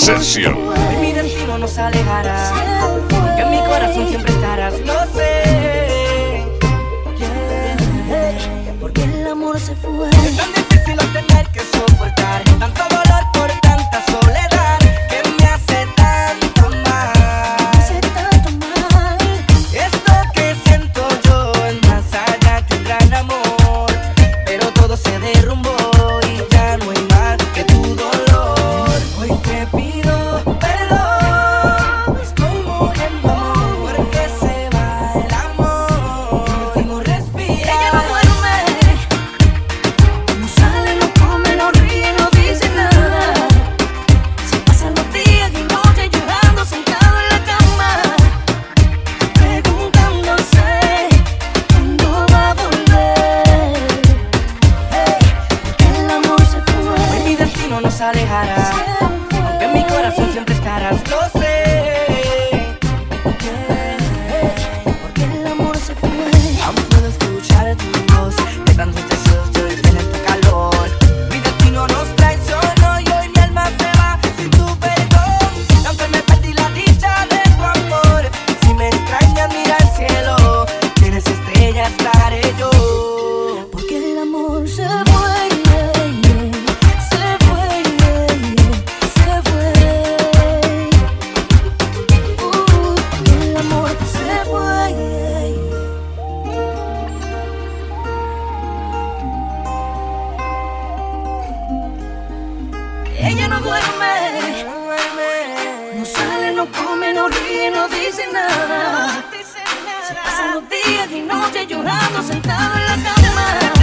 Since Ella no duerme, no sale, no come, no ríe, no dice nada. Se pasan los días y noches llorando sentado en la cama.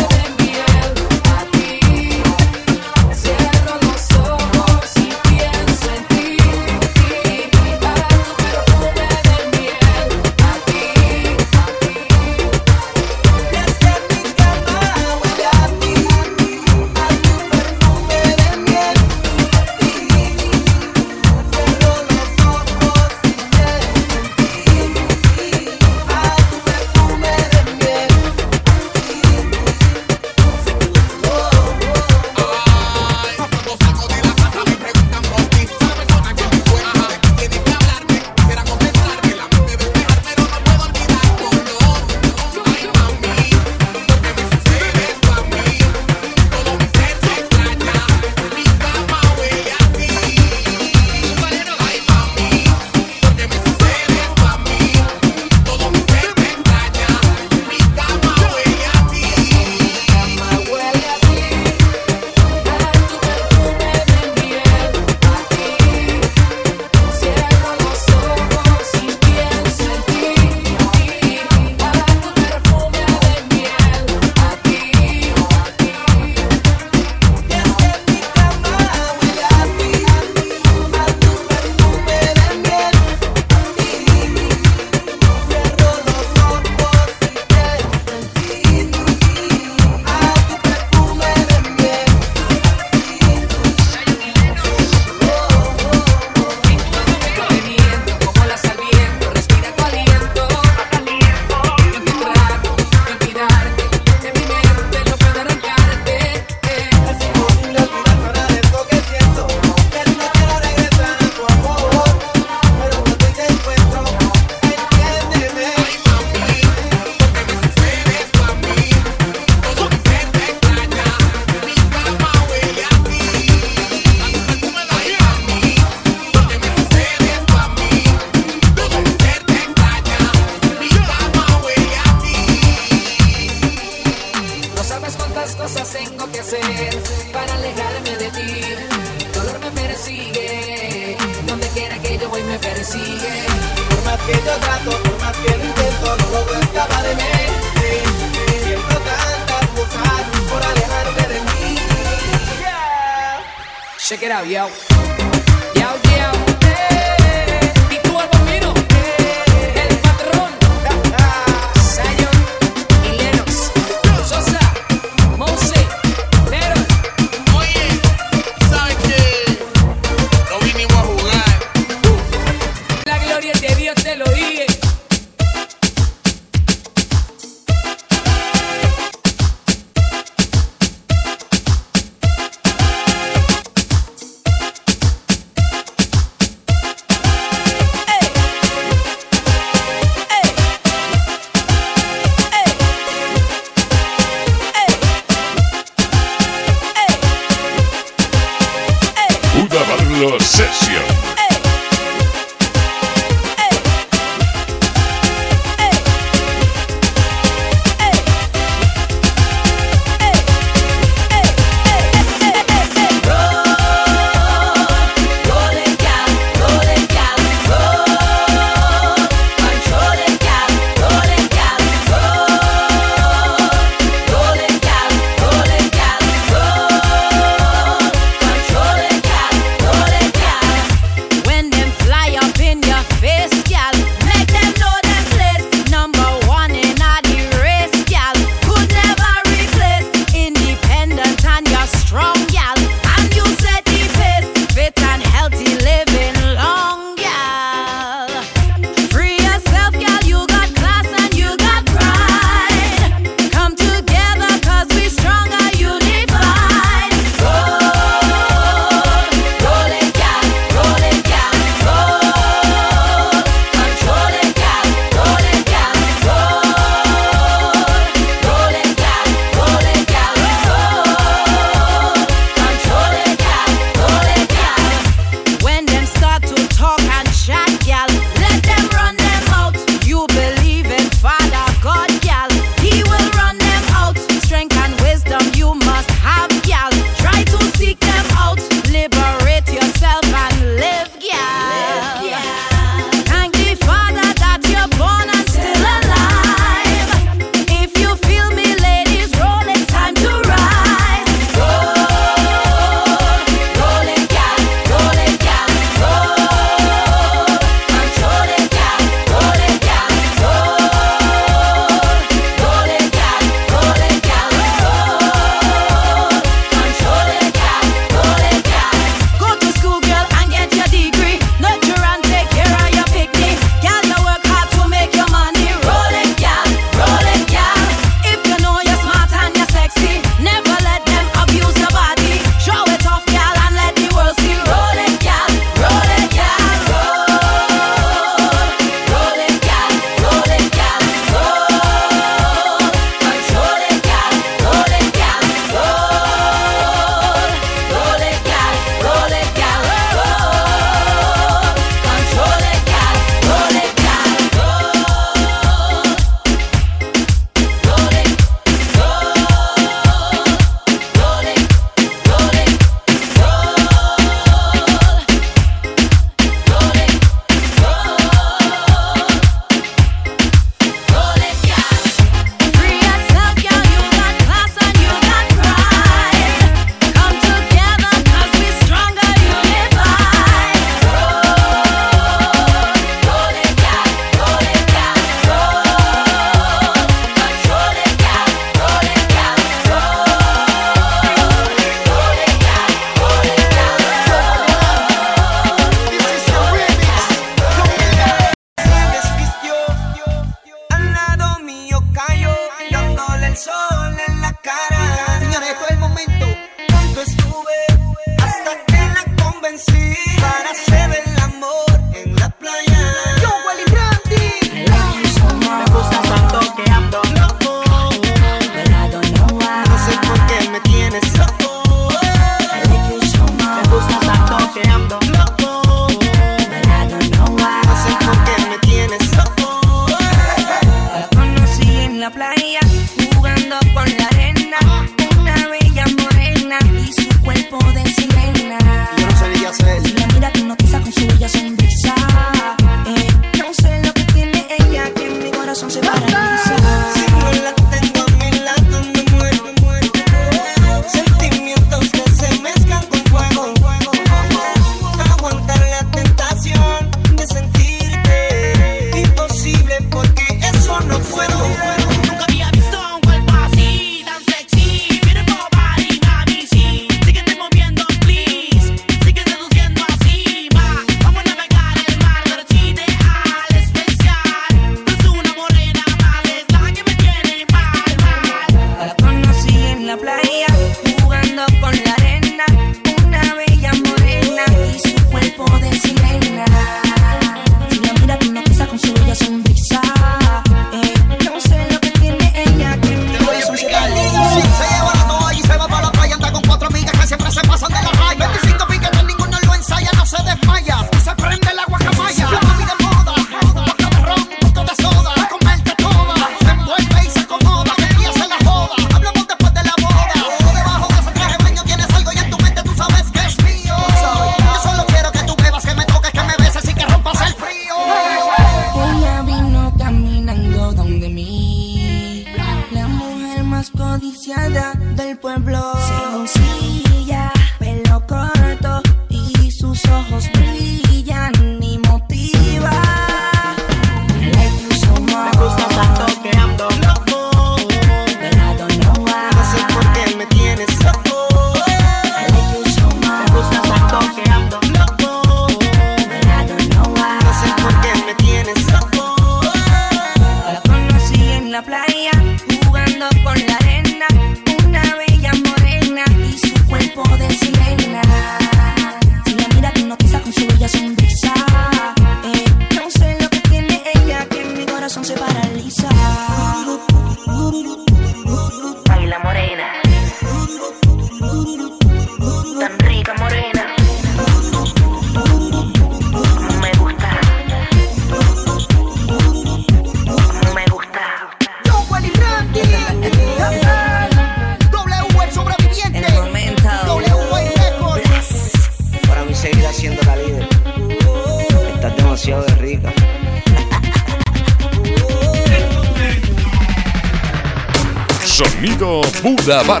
Buda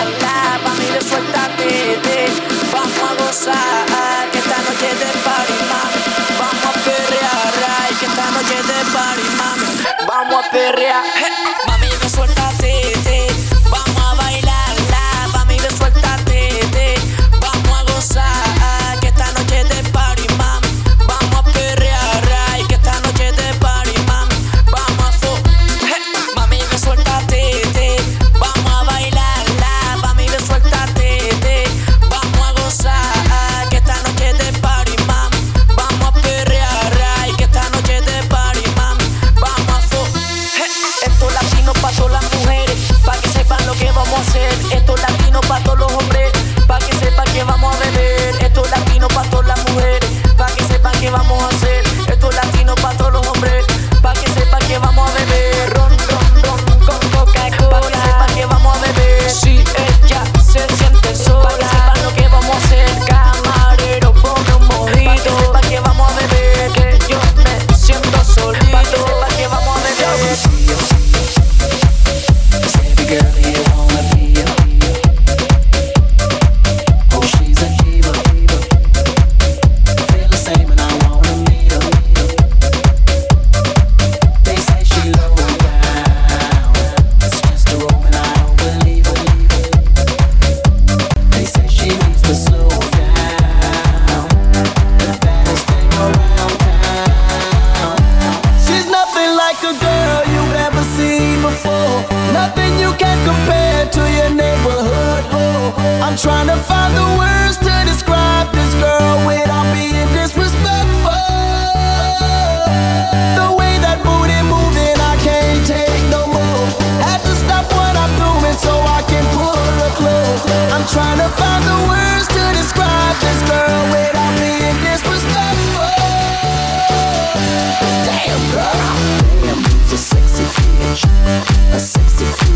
A 64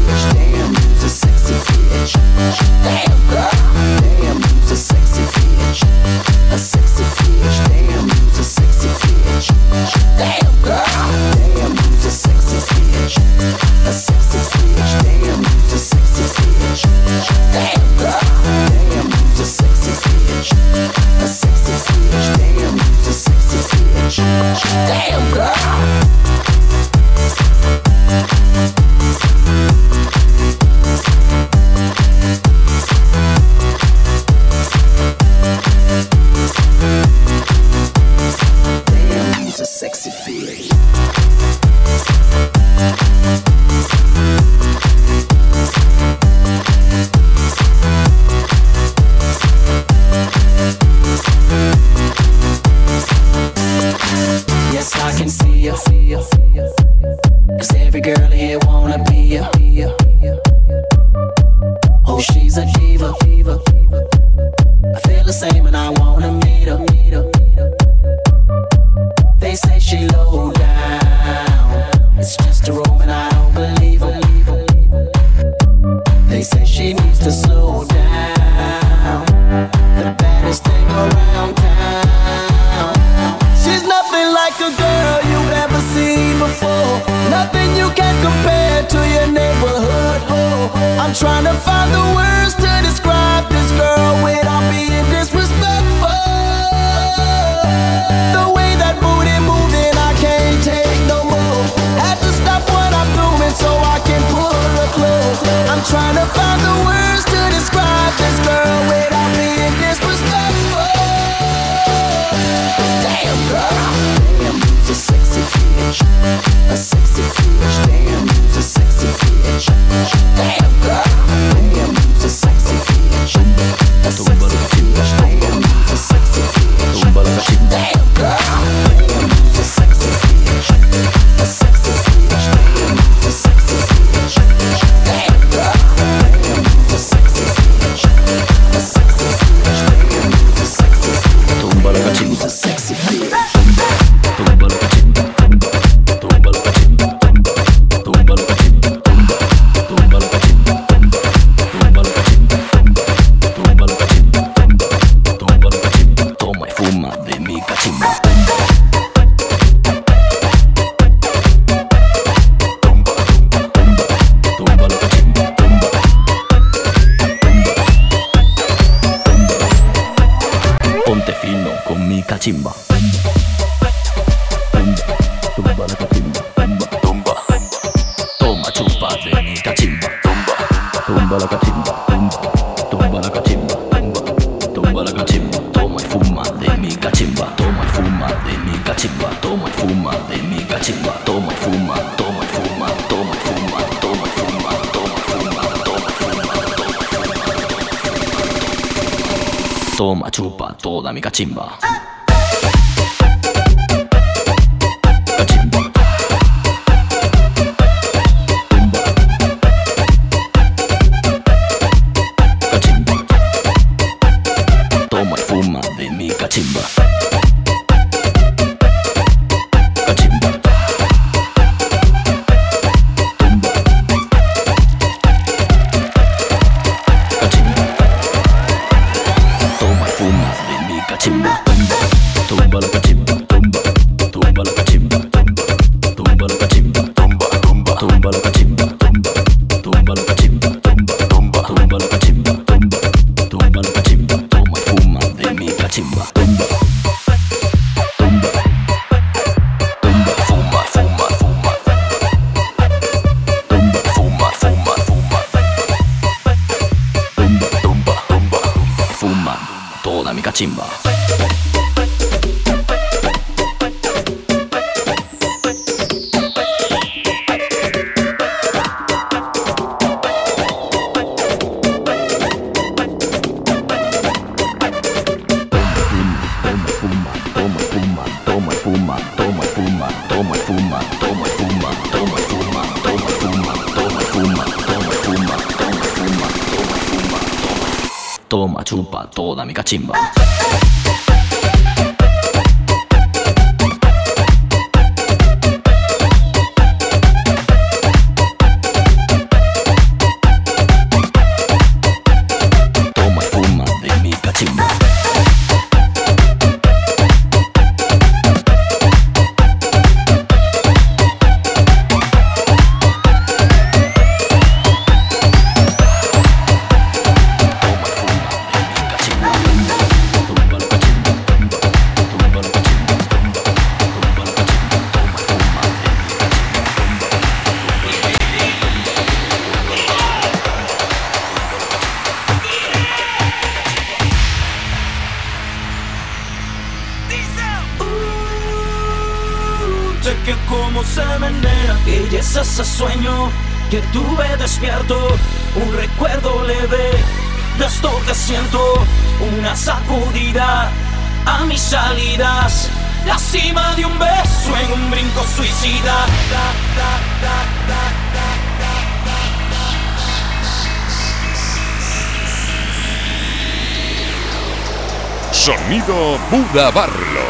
Buda Barlo.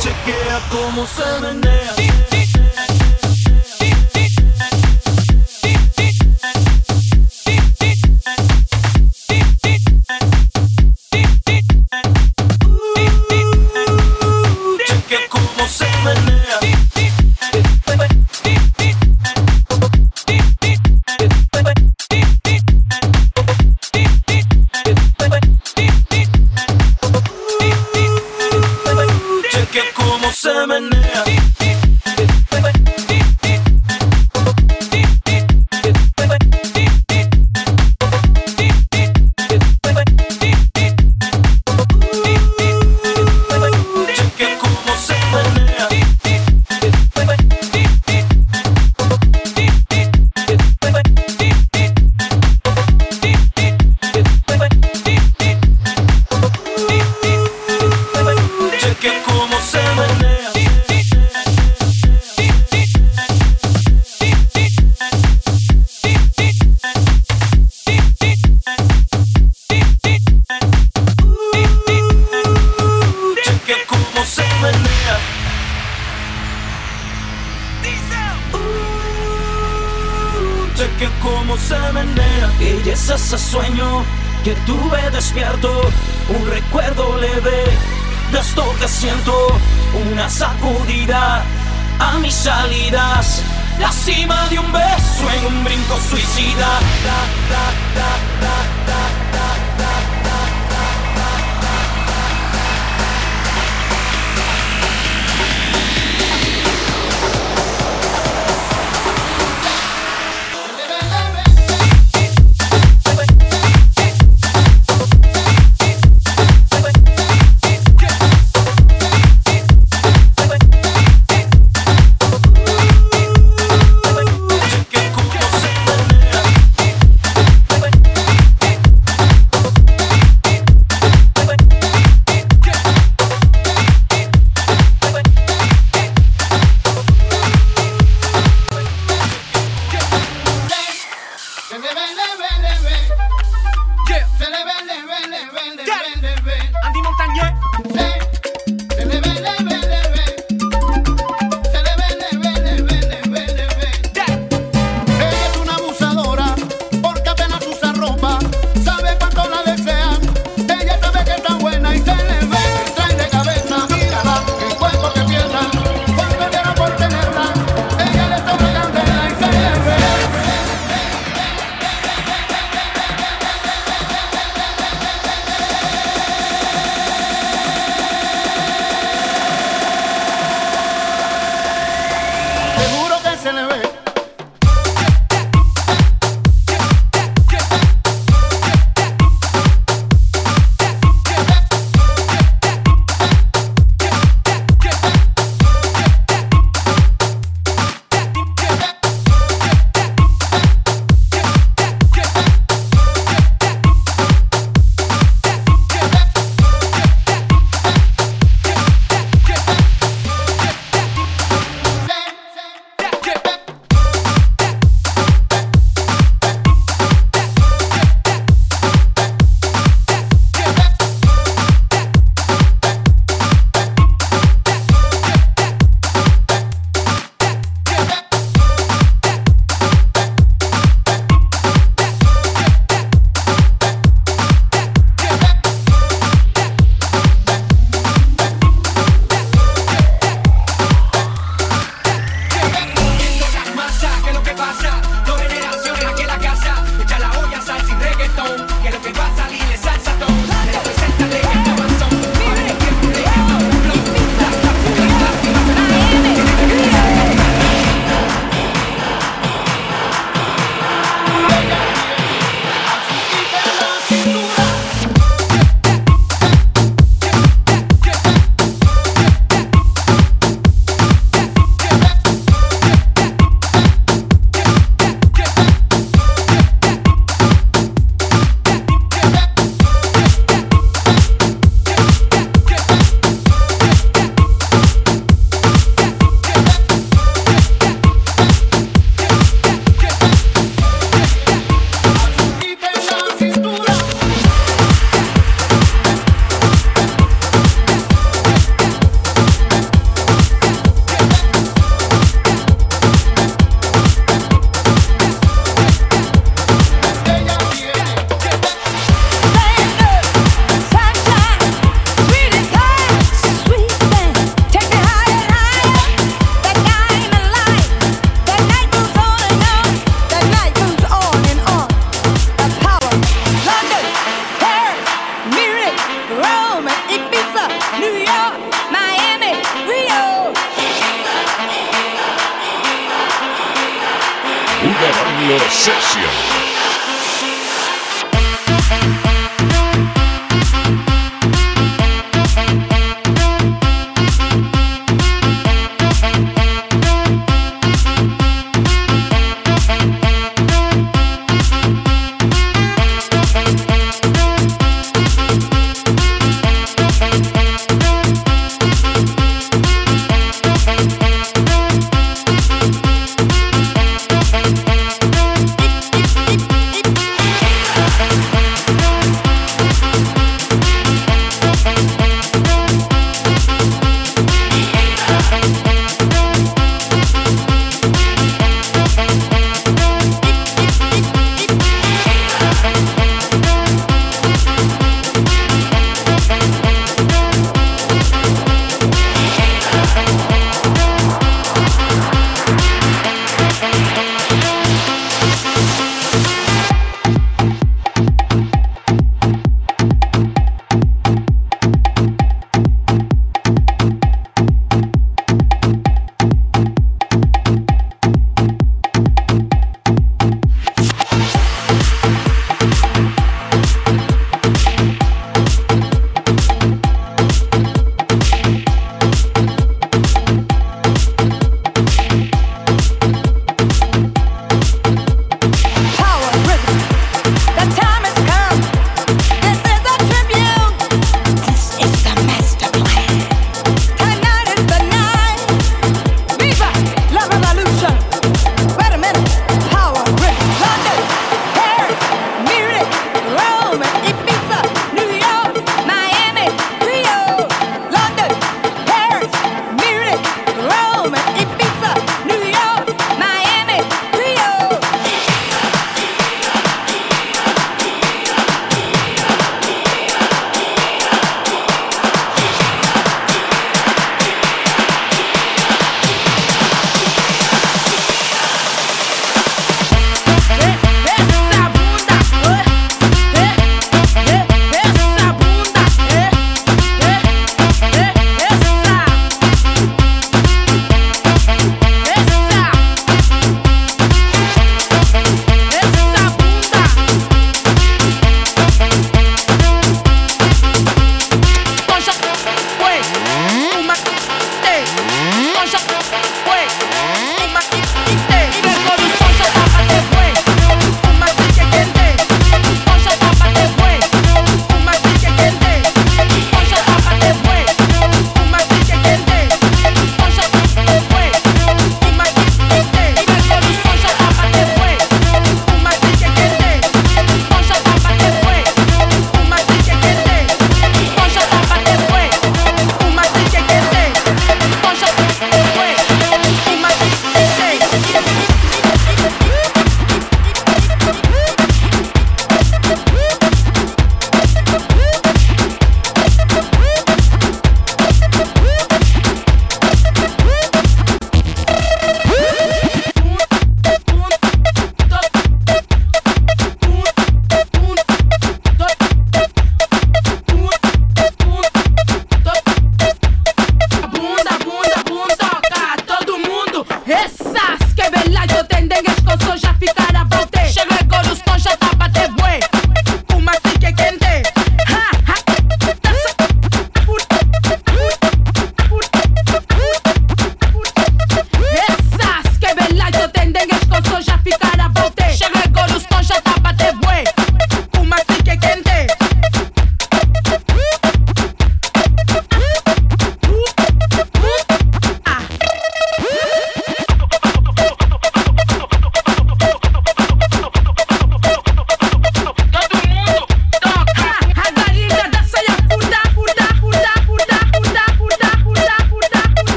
Chequea cómo se menea. Ese sueño que tuve despierto, un recuerdo leve de esto que siento, una sacudida a mis salidas, la cima de un beso en un brinco suicida.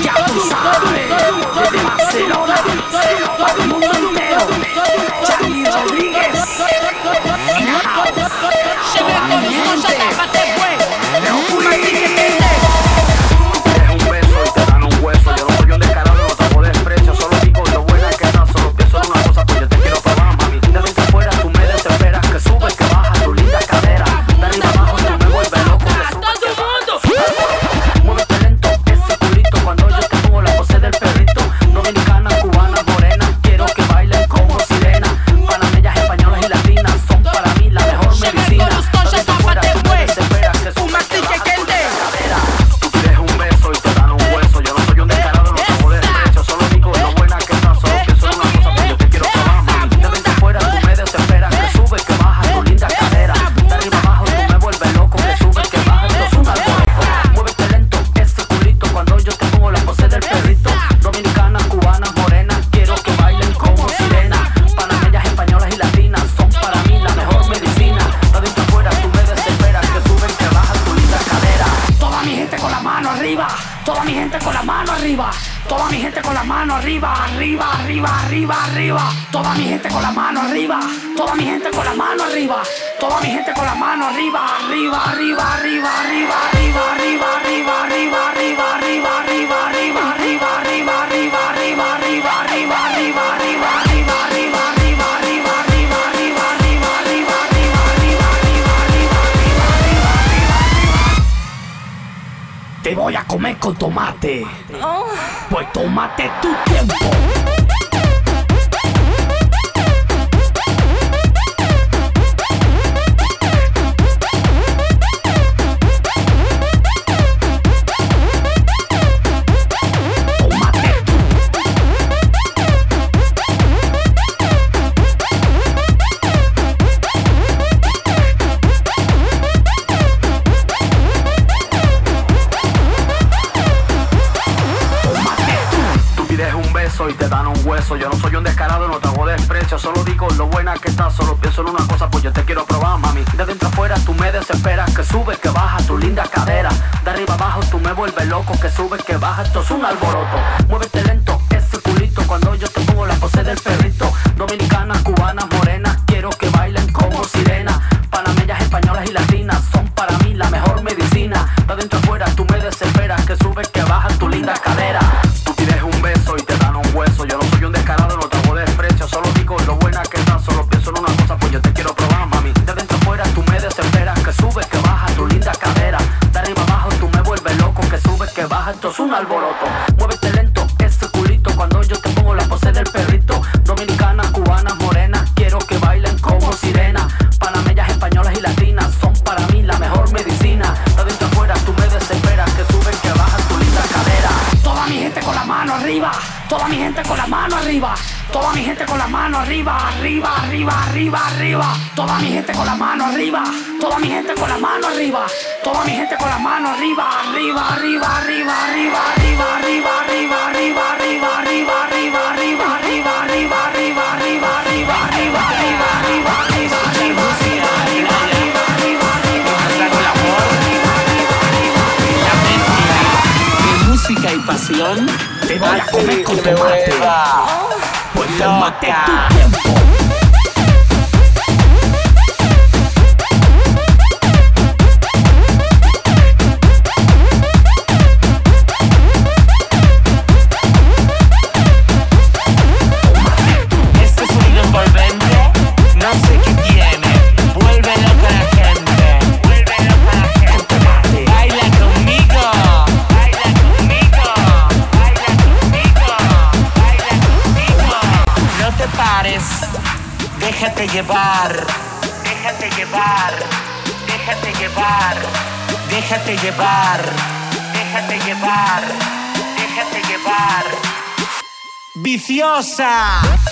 加速度。fumate tutti sube, que baja, esto es un alboroto. deliciosa.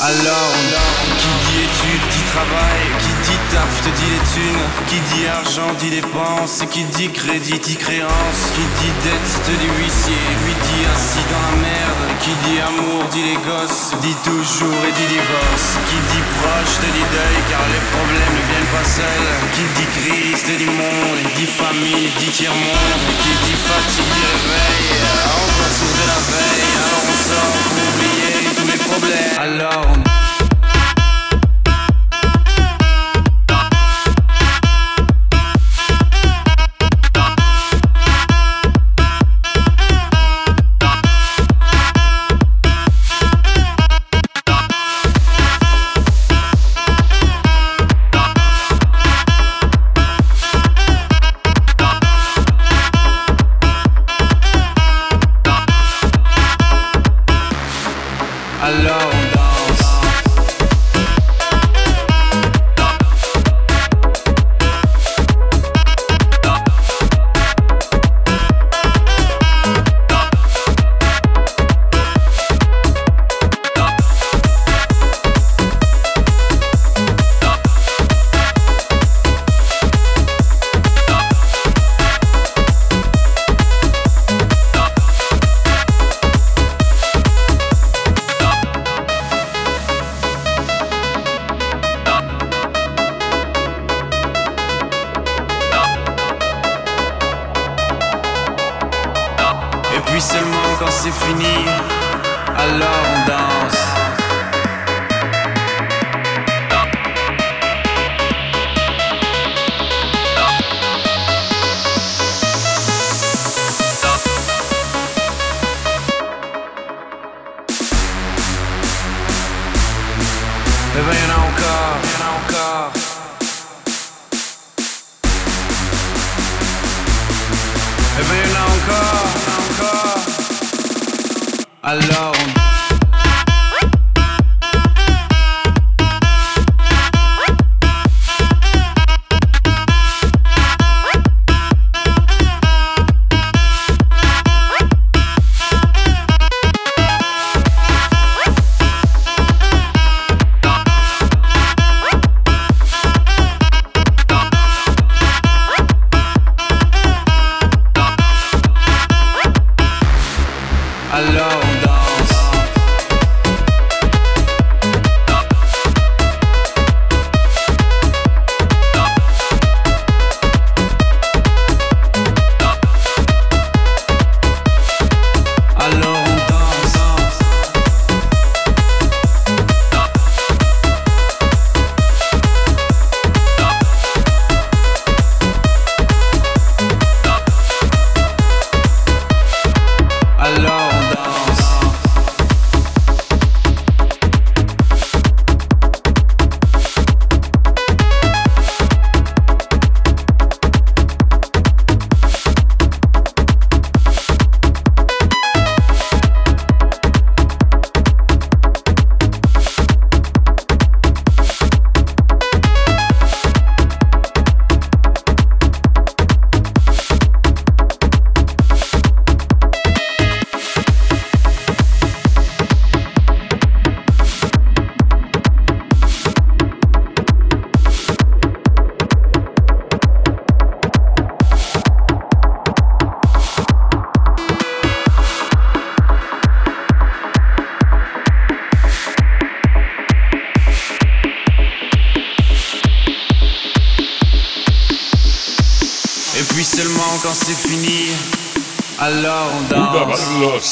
Alors, qui dit études dit travail, qui dit taf te dit les thunes, qui dit argent dit dépenses, qui dit crédit dit créance, qui dit dette te dit huissier, lui dit assis dans la merde, qui dit amour dit les gosses, dit toujours et dit divorce, qui dit proche te dit deuil car les problèmes ne viennent pas seuls, qui dit crise te dit monde, dit famille dit tiers-monde, qui dit fatigue dit réveil, on va de la veille, alors on sort pour oublier mes problèmes. Alors.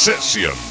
Session.